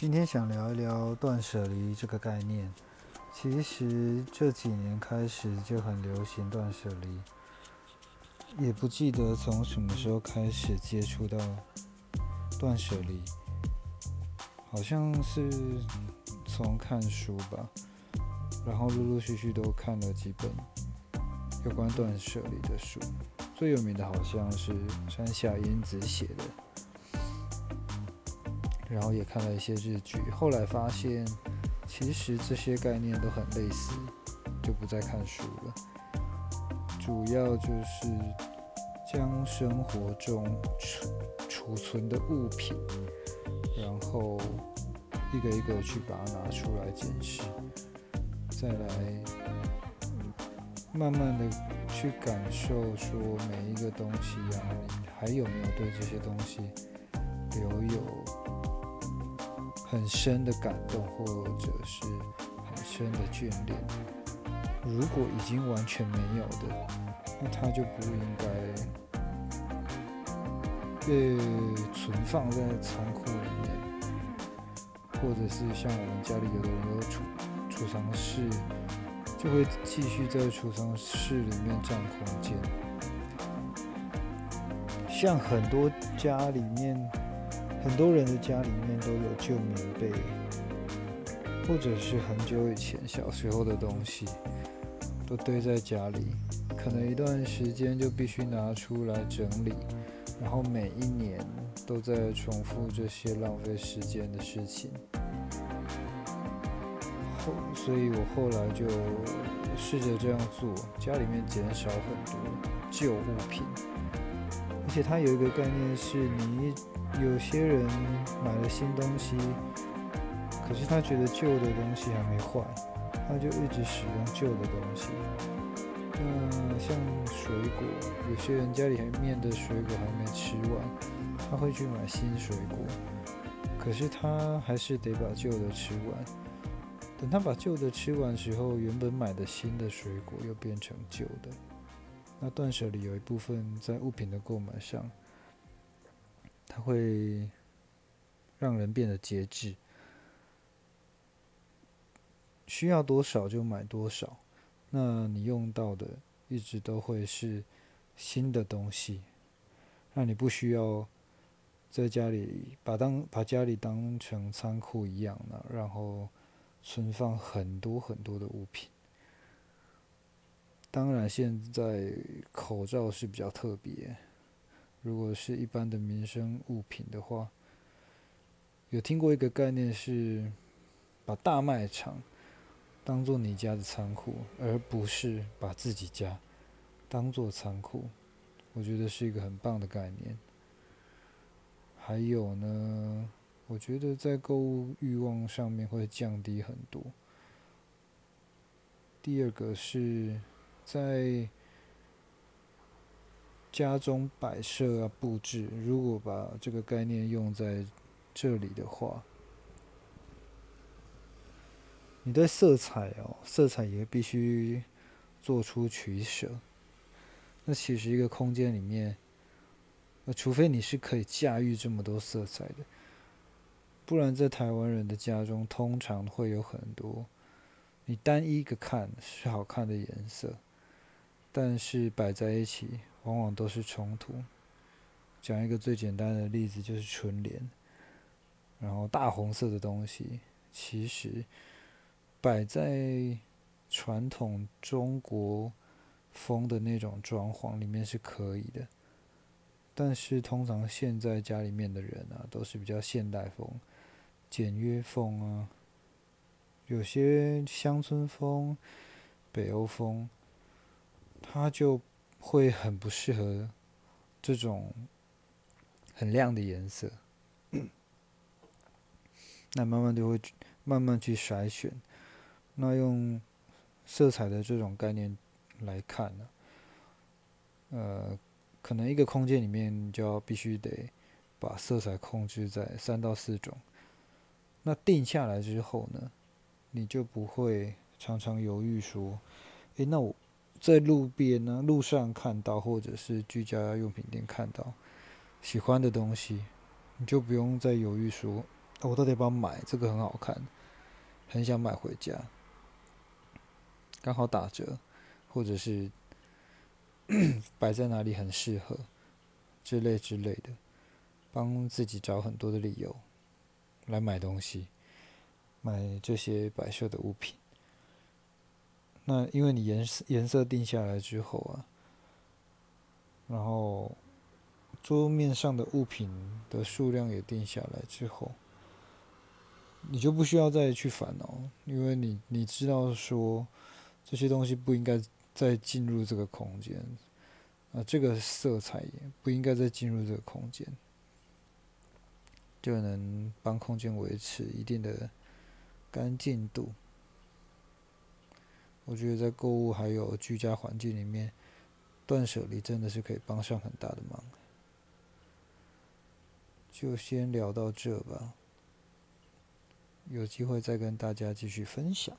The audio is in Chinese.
今天想聊一聊断舍离这个概念。其实这几年开始就很流行断舍离，也不记得从什么时候开始接触到断舍离，好像是从看书吧，然后陆陆续续都看了几本有关断舍离的书，最有名的好像是山下英子写的。然后也看了一些日剧，后来发现其实这些概念都很类似，就不再看书了。主要就是将生活中储储存的物品，然后一个一个去把它拿出来检视，再来慢慢的去感受说每一个东西啊，你还有没有对这些东西留有。很深的感动，或者是很深的眷恋。如果已经完全没有的，那它就不应该被存放在仓库里面，或者是像我们家里有的人有储储藏室，就会继续在储藏室里面占空间。像很多家里面。很多人的家里面都有旧棉被，或者是很久以前小时候的东西，都堆在家里，可能一段时间就必须拿出来整理，然后每一年都在重复这些浪费时间的事情。后，所以我后来就试着这样做，家里面减少很多旧物品，而且它有一个概念是你。有些人买了新东西，可是他觉得旧的东西还没坏，他就一直使用旧的东西。那像水果，有些人家里面的水果还没吃完，他会去买新水果，可是他还是得把旧的吃完。等他把旧的吃完时候，原本买的新的水果又变成旧的。那断舍离有一部分在物品的购买上。它会让人变得节制，需要多少就买多少。那你用到的一直都会是新的东西，那你不需要在家里把当把家里当成仓库一样的，然后存放很多很多的物品。当然，现在口罩是比较特别。如果是一般的民生物品的话，有听过一个概念是把大卖场当做你家的仓库，而不是把自己家当做仓库。我觉得是一个很棒的概念。还有呢，我觉得在购物欲望上面会降低很多。第二个是在。家中摆设啊，布置，如果把这个概念用在这里的话，你对色彩哦，色彩也必须做出取舍。那其实一个空间里面，那除非你是可以驾驭这么多色彩的，不然在台湾人的家中，通常会有很多你单一个看是好看的颜色，但是摆在一起。往往都是冲突。讲一个最简单的例子，就是春联。然后大红色的东西，其实摆在传统中国风的那种装潢里面是可以的。但是通常现在家里面的人啊，都是比较现代风、简约风啊，有些乡村风、北欧风，它就。会很不适合这种很亮的颜色，那慢慢就会慢慢去筛选。那用色彩的这种概念来看呢，呃，可能一个空间里面就要必须得把色彩控制在三到四种。那定下来之后呢，你就不会常常犹豫说，诶，那我。在路边呢，路上看到，或者是居家用品店看到喜欢的东西，你就不用再犹豫说我到底要不要买？这个很好看，很想买回家，刚好打折，或者是 摆在哪里很适合，之类之类的，帮自己找很多的理由来买东西，买这些摆设的物品。那因为你颜色颜色定下来之后啊，然后桌面上的物品的数量也定下来之后。你就不需要再去烦恼，因为你你知道说这些东西不应该再进入这个空间，啊，这个色彩也不应该再进入这个空间，就能帮空间维持一定的干净度。我觉得在购物还有居家环境里面，断舍离真的是可以帮上很大的忙。就先聊到这吧。有机会再跟大家继续分享。